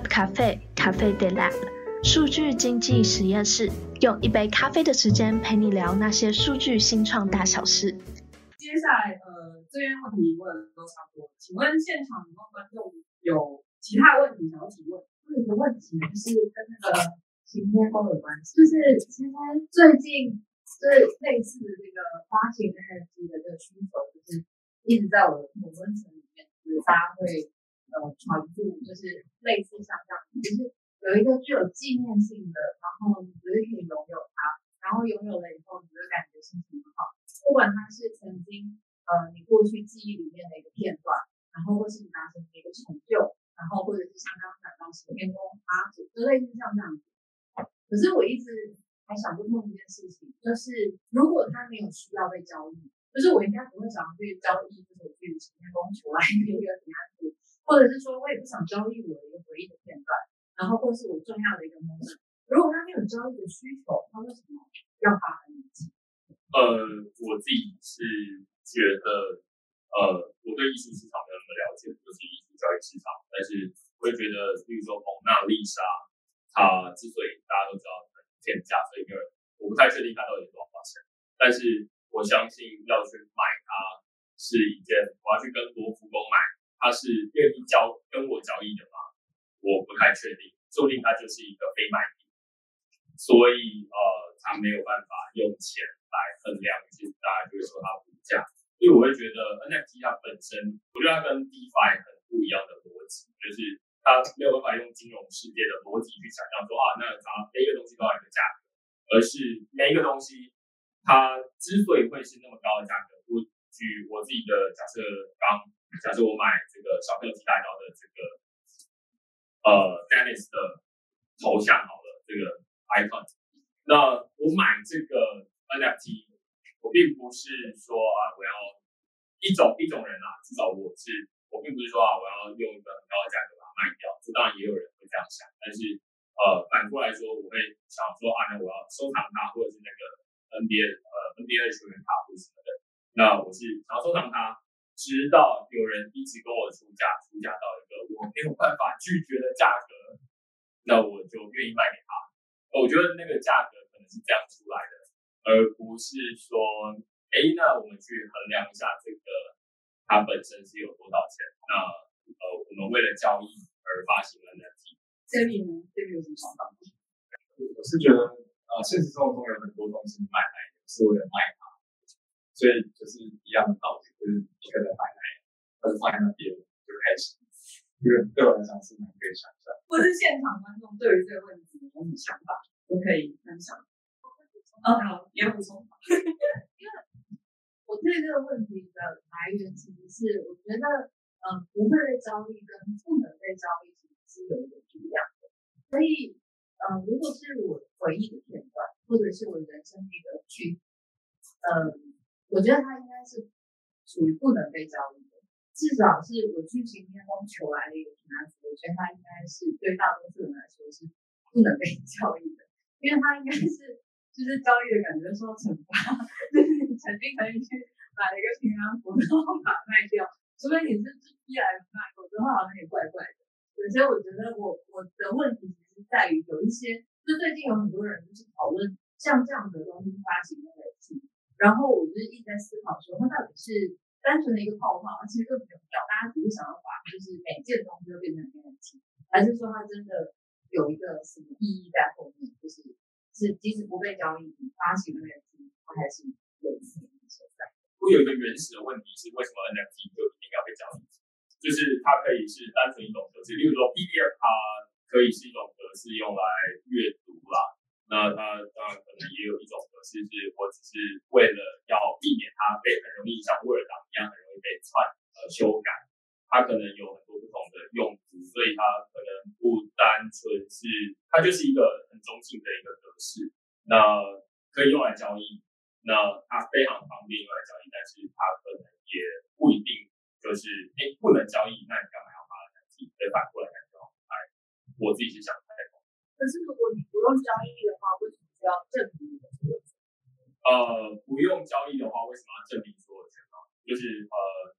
Lab Cafe Cafe de Lab 数据经济实验室，用一杯咖啡的时间陪你聊那些数据新创大小事。接下来，呃，这边问题问的都差不多，请问现场有没有观众有其他问题想要提问？有一个问题就是跟那个行天宫有关系，就是其实最近最类似的这个发行 NFT 的这个需求，就是一直在我的同温层里面，就是大家会。呃，传播就是类似像这样，就是有一个具有纪念性的，然后你觉得可以拥有它，然后拥有了以后，你就感觉心情很好。不管它是曾经呃你过去记忆里面的一个片段，然后或是你达成的一个成就，然后或者是像刚刚讲到行天宫啊，就类似像这样子。可是我一直还想不通一件事情，就是如果它没有需要被交易，就是我应该不会想要去交易，就是我去行天宫求来一个平安符。或者是说，我也不想交易我的一个回忆的片段，然后或是我重要的一个 moment。如果他没有交易的需求，他为什么要发 NFT？呃，我自己是觉得，呃，我对艺术市场没有那么了解，尤其艺术交易市场。但是我也觉得，比如说蒙娜丽莎，它之所以大家都知道很天价，所以因为我不太确定它到底多少钱。但是我相信要去买它是一件，我要去跟罗浮宫买。他是愿意交跟我交易的吗？我不太确定，说不定他就是一个非卖品，所以呃，他没有办法用钱来衡量，其实大家就会说他无价。所以我会觉得 NFT 它本身，我觉得它跟 DeFi 很不一样的逻辑，就是它没有办法用金融世界的逻辑去想象说啊，那它每一个东西都要一个价格，而是每一个东西它之所以会是那么高的价格，我举我自己的假设刚。假设我买小朋友提带刀的这个呃 Dennis 的头像好了，这个 icon，那我买这个 NFT，我并不是说啊我要一种一种人啊，至少我是我并不是说啊我要用一个很高的价格把它卖掉，这当然也有人会这样想，但是呃反过来说，我会想说啊那我要收藏它，或者是那个 NBA 呃 NBA 球员卡或什么的，那我是想要收藏它。直到有人一直跟我出价，出价到一个我没有办法拒绝的价格，那我就愿意卖给他。我觉得那个价格可能是这样出来的，而不是说，哎，那我们去衡量一下这个它本身是有多少钱。那呃，我们为了交易而发行了 NFT。这里呢，这里有什么想法？我是觉得，呃，现实生活中有很多东西买来是为了卖它。所以就是一样的道理，就是一个人买来，他就放在那边就开始，因为对我来讲是蛮可以想象。或是现场观众对于这个问题有什么想法，都可以分享。嗯，好，你要补充。因为我对这个问题的来源其实是，我觉得，嗯，不会被交易跟不能被交易其实是有一点不一样的。所以，嗯，如果是我回忆的片段，或者是我人生的一个剧，嗯。我觉得它应该是属于不能被交易的，至少是我去晴天宫求来的一个平安符。我觉得它应该是对大多数人来说是不能被交易的，因为他应该是就是交易的感觉受惩罚，就是你曾经可以去买了一个平安符，然后把它卖掉，除非你是逼来卖，否则的话好像也怪怪的。所以我觉得我我的问题其实在于有一些，就最近有很多人就是讨论像这样的东西发行的问题。然后我就一直在思考说，它到底是单纯的一个泡泡，其实更重要，大家只是想要把就是每件东西都变成 NFT，还是说它真的有一个什么意义在后面？就是是即使不被交易发行的 NFT，它还是有意义存在。会有一个原始的问题是，为什么 NFT 就一定要被交易？就是它可以是单纯一种格式，例如说 PDF，它可以是一种格式用来阅读啦。那它当然可能也有一种格式，是我只是为了要避免它被很容易像 Word 档一样很容易被篡呃修改，它可能有很多不同的用途，所以它可能不单纯是它就是一个很中性的一个格式，那可以用来交易，那它非常方便用来交易，但是它可能也不一定就是哎不能交易，那你干嘛要发 NFT？所以反过来讲，哎，我自己是想。可是如果你不用交易的话，为什么需要证明所有权？呃，不用交易的话，为什么要证明所有权呢？就是呃，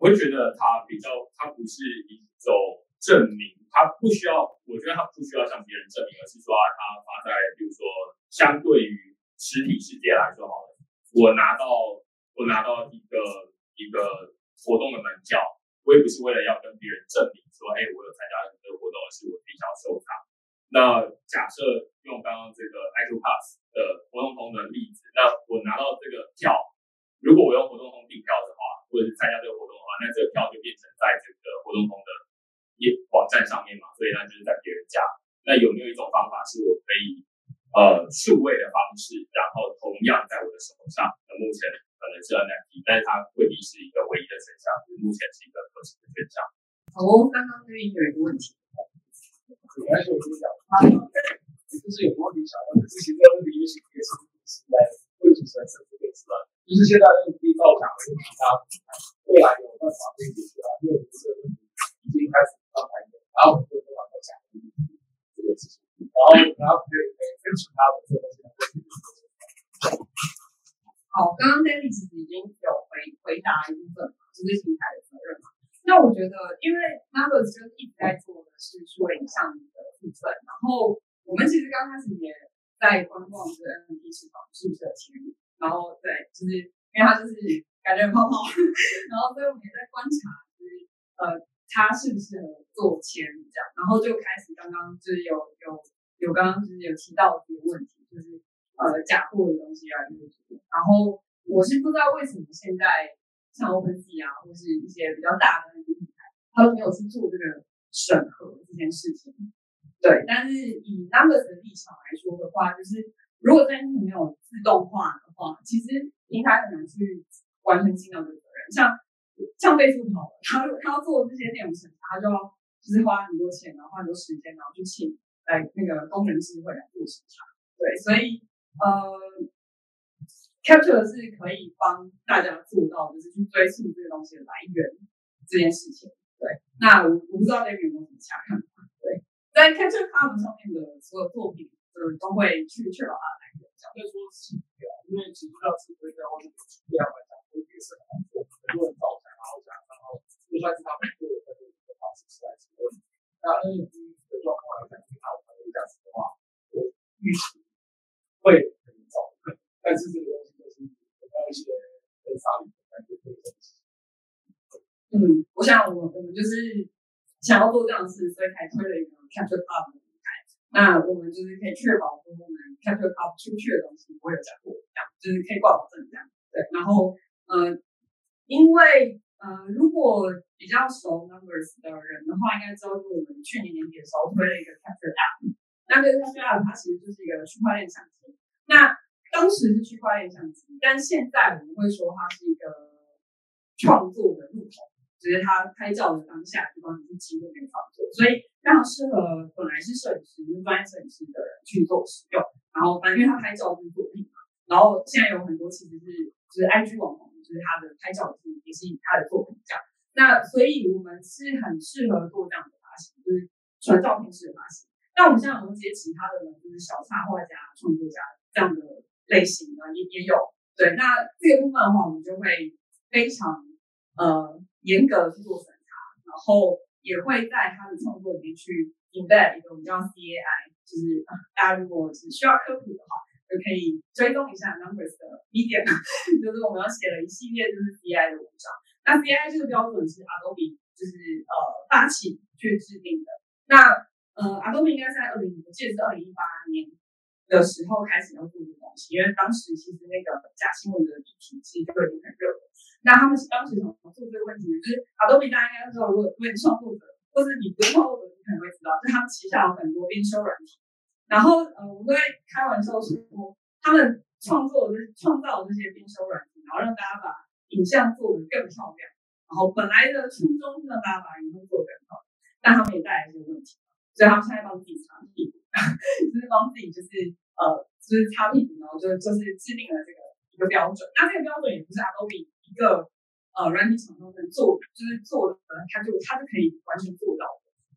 我会觉得它比较，它不是一种证明它不需要，我觉得它不需要向别人证明，而是说啊，它发在，比如说相对于实体世界来说好了，我拿到我拿到一个一个活动的门票，我也不是为了要跟别人证明说，哎，我有参加这个活动，而是我自己想要收藏。那假设用刚刚这个 iToPass 的活动通的例子，那我拿到这个票，如果我用活动通订票的话，或者是参加这个活动的话，那这个票就变成在这个活动通的网站上面嘛，所以那就是在别人家。那有没有一种方法是我可以呃数位的方式，然后同样在我的手上？那目前可能是 NFT，但是它未必是一个唯一的选项，目前是一个可行的选项。好，刚刚这边有一个问题，我还是我跟你讲，就是有个问题想问，之前这个问题也许也是是在为主持人设置的是吧？就是现在用 NFT 造假的问题，它未来有办法可以解决啊？因为这个问题已经开始上台面，然后很多人都把它讲。这个事情，然后然后可以可以跟其他的这个东西好，刚刚 Danny 其实已经有回回答一部分嘛，就是平台的责任嘛。那我觉得，因为 Numbers 就一直在做的是数位影像的部分，然后我们其实刚开始也在观望这个 NFT 市场是不是有前景，然后对，就是因为它就是感觉泡泡，然后所以我们也在观察，就是呃。他适不适合做签这样，然后就开始刚刚就是有有有刚刚就是有提到这个问题，就是呃假货的东西越来越多。然后我是不知道为什么现在像 OpenSea 啊，或是一些比较大的那些平台，他都没有去做这个审核这件事情。对，但是以 Numbers 的立场来说的话，就是如果这件事情没有自动化的话，其实平台很难去完成尽到这个责任。像像贝富宝，他他要做这些内容审查，他就要就是花很多钱，然后花很多时间，然后去请来那个工程师会来做审查。对，所以呃，Capture 是可以帮大家做到，就是去追溯这个东西的来源这件事情。对，那我我不知道那边有没有什么其他看法？对，在 Capture Card 上面的所有作品，就是都会去确保它的来源。相对说是对啊，因为只知道是会在外面出这样来讲，会也是很难做，很多人造假。然后讲，然后就算是他们做的这个方式出来之后，那 NFT 的状况来讲，它有很多价值的话，我预期会很早，但是这个东西就是有一些很傻逼的感觉可以东西。嗯，我想我我们就是想要做这样的事，所以才推了一个 Capture Club 的平台。那我们就是可以确保说，我们 Capture Club 出去的东西不会有假货，这样就是可以挂保证这样。对，然后呃，因为呃，如果比较熟 Numbers 的人的话，应该知道，就是我们去年年底的时候推了一个 Capture App。那这个 Capture App 它其实就是一个区块链相机。那当时是区块链相机，但现在我们会说它是一个创作的入口，就是他拍照的当下就帮你去记录那个创作，所以非常适合本来是摄影师、就专业摄影师的人去做使用。然后反正因为他拍照是作品嘛，然后现在有很多其实是就是 IG 网红。就是他的拍照是也是以他的作品这样，那所以我们是很适合做这样的发行，就是纯照片式的发行。那我们现在有接其他的人，就是小插画家、创作家这样的类型呢，也也有。对，那这个部分的话，我们就会非常呃严格的去做审查，然后也会在他的创作里面去 embed 一个我们叫 CAI，就是大家如果是需要科普的话。就可以追踪一下 Numbers 的 Medium，就是我们要写了一系列就是 CI 的文章。那 CI 这个标准是 Adobe 就是呃发起去制定的。那呃 Adobe 应该是在二零，我记得是二零一八年的时候开始要做这个东西，因为当时其实那个假新闻的议题其实就已经很热了。那他们是当时怎么做这个问题呢？就是 Adobe 大家应该知道，如果为创作者或是你不是创作者，你可能会知道，就他们旗下有很多编修软体。然后，呃，我们会开玩笑说，他们创作就是、创造这些编修软件，然后让大家把影像做得更漂亮。然后本来的初衷是让大家把影像做得更好，但他们也带来一些问题，所以他们现在帮自己擦屁股，就是帮自己就是呃，就是擦屁股，然后就就是制定了这个一个标准。那这个标准也不是 Adobe 一个呃软体厂商能做，就是做的，他就他就可以完全做到。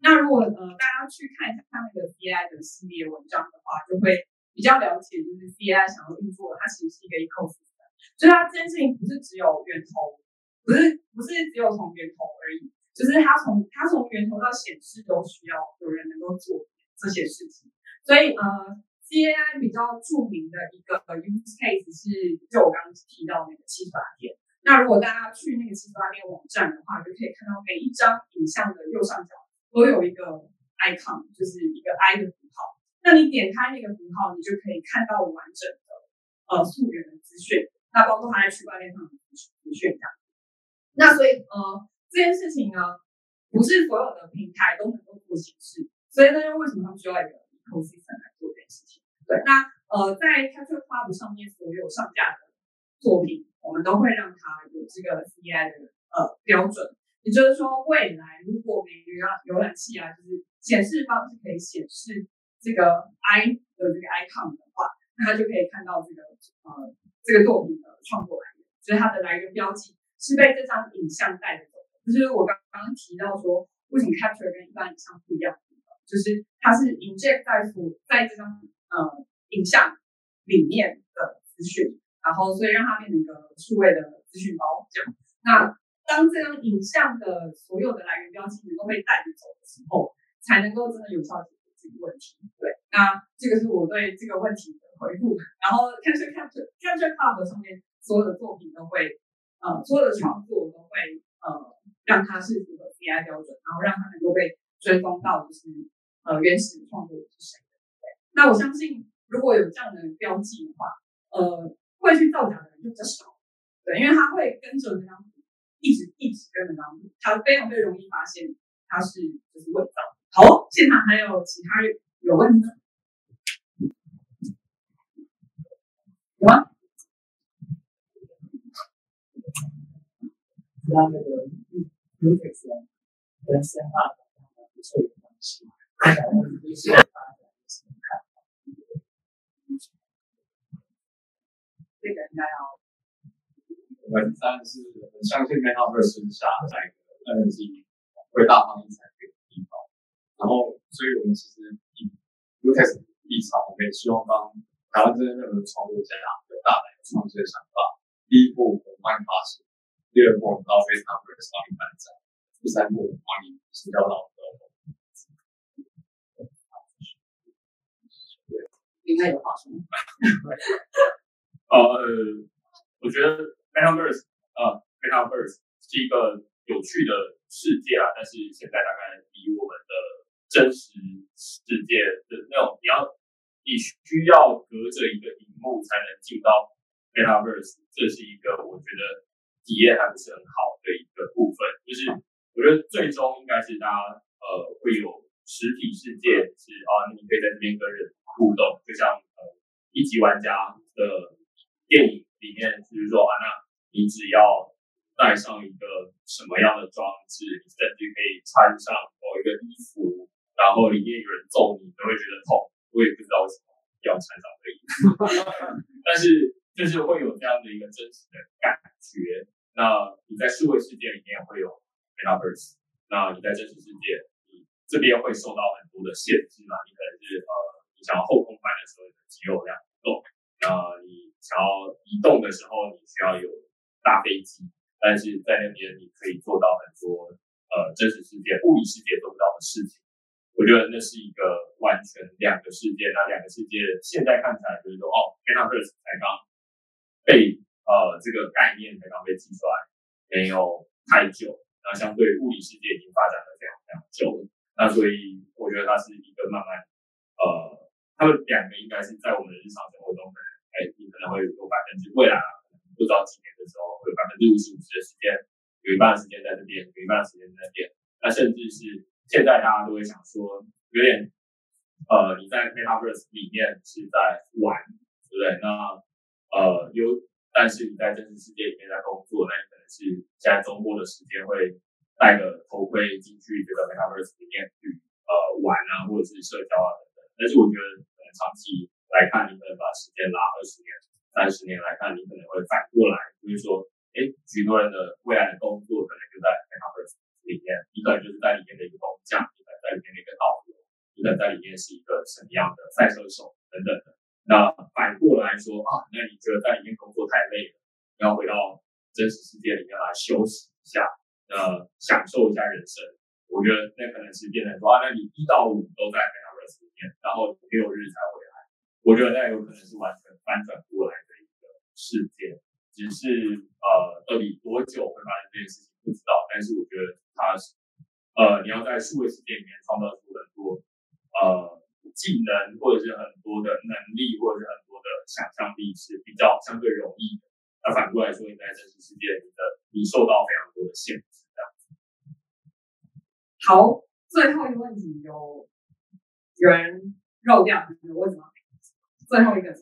那如果呃大家去看一下他那个 CI 的系列文章的话，就会比较了解，就是 CI 想要运作，它其实是一个 ecosystem，所以它这件事情不是只有源头，不是不是只有从源头而已，就是它从它从源头到显示都需要有人能够做这些事情。所以呃，CAI 比较著名的一个 use case 是，就我刚刚提到那个七十八天。那如果大家去那个七十八天网站的话，就可以看到每一张影像的右上角都有一个 icon，就是一个 i 的符号。那你点开那个符号，你就可以看到完整的呃溯源的资讯。那包括它在区块链上的资讯这样。那所以呃这件事情呢，不是所有的平台都能够做显示，所以那就为什么他们需要一个 ecosystem 来做件事情？对，那呃在 Capture Club 上面所有上架的作品，我们都会让它有这个 C I 的呃标准，也就是说未来如果每个浏览器啊，就是显示方是可以显示这个 I 的这个 icon 的话，那它就可以看到这个呃这个作品的创作来源，就是它的来源标记。是被这张影像带着走的，就是我刚刚提到说，为什么 capture 跟一般影像不一样，就是它是 inject 在所在这张呃影像里面的资讯，然后所以让它变成一个数位的资讯包这样。那当这张影像的所有的来源标记能够被带着走的时候，才能够真的有效解决这个问题。对，那这个是我对这个问题的回复。然后 capture capture capture club 上面所有的作品都会。呃，所有的创作都会呃让它是符合 CI 标准，然后让它能够被追踪到就是呃原始创作是谁。对，那我相信如果有这样的标记的话，呃，会去造假的人就比较少。对，因为他会跟着那张图一直一直跟着那张图，他非常非常容易发现他是就是伪造。好，现场还有其他有问题吗？有吗？那那个 Utex 跟森巴的不错的关系，这个应该要，我们当然是很相信 Metaverse 下在一个 NFT 会大放异彩的地方，然后所以我们其实以 Utex 立场，我们也希望帮台湾这些任何创作者有大胆的创新想法，第一步我们帮你发行。第二步，到 Metaverse 帮你办展；第三步，帮你成交到的。应该有话说。呃，我觉得 Metaverse 呃 Metaverse 是一个有趣的世界啊，但是现在大概比我们的真实世界的那种，你要你需要隔着一个荧幕才能进到 Metaverse，这是一个我觉得。体验还不是很好的一个部分，就是我觉得最终应该是大家呃会有实体世界，是啊，你可以在这边跟人互动，就像呃一级玩家的电影里面，就是说啊，那你只要带上一个什么样的装置，你甚至可以穿上某一个衣服，然后里面有人揍你，你都会觉得痛。我也不知道为什么要穿上这个衣服，但是就是会有这样的一个真实的感觉。那你在数位世界里面会有 Metaverse，那你在真实世界，你这边会受到很多的限制嘛？你可能是呃，想要后空翻的时候，你的肌肉量不够；那你想要移动的时候，你需要有大飞机。但是在那边你可以做到很多呃真实世界、物理世界做不到的事情。我觉得那是一个完全两个世界。那两个世界现在看起来就是说，哦，Metaverse 才刚被。呃，这个概念才刚被提出来，没有太久，那相对物理世界已经发展了非常非常久了，那所以我觉得它是一个慢慢，呃，他们两个应该是在我们的日常生活中可能，哎，你可能会有百分之未来啊，不知道几年的时候会有百分之五十五十的时间，有一半的时间在这边，有一半的时间在那边，那甚至是现在大家都会想说，有点，呃，你在 Metaverse 里面是在玩，对不对？那呃有。但是你在真实世界里面在工作，那你可能是现在周末的时间会戴个头盔进去这个 Metaverse 里面去呃玩啊，或者是社交啊。但是我觉得可能长期来看，你可能把时间拉二十年、三十年来看，你可能会反过来，就是说，哎，许多人的未来的工作可能就在 Metaverse 里面，你可能就是在里面的一个工匠，你可能在里面的一个导游，你可能在里面是一个什么样的赛车手等等的。那反过来说啊，那你觉得在里面工作太累了，要回到真实世界里面来休息一下，呃享受一下人生。我觉得那可能是变成说啊，那你一到五都在然后六日才回来。我觉得那有可能是完全翻转过来的一个事件，只是呃到底多久会发生这件事情不知道。但是我觉得它是呃你要在数位世界里面创造出很多呃技能或者是很多的能力或者是很多的想象力是比较相对容易的。那反过来说，你在真实世界里的你受到非常多的限制。好，最后一个问题有人肉掉，有为什么？最后一个。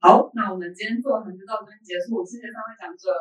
好，那我们今天座谈就到这边结束，谢谢三位讲者。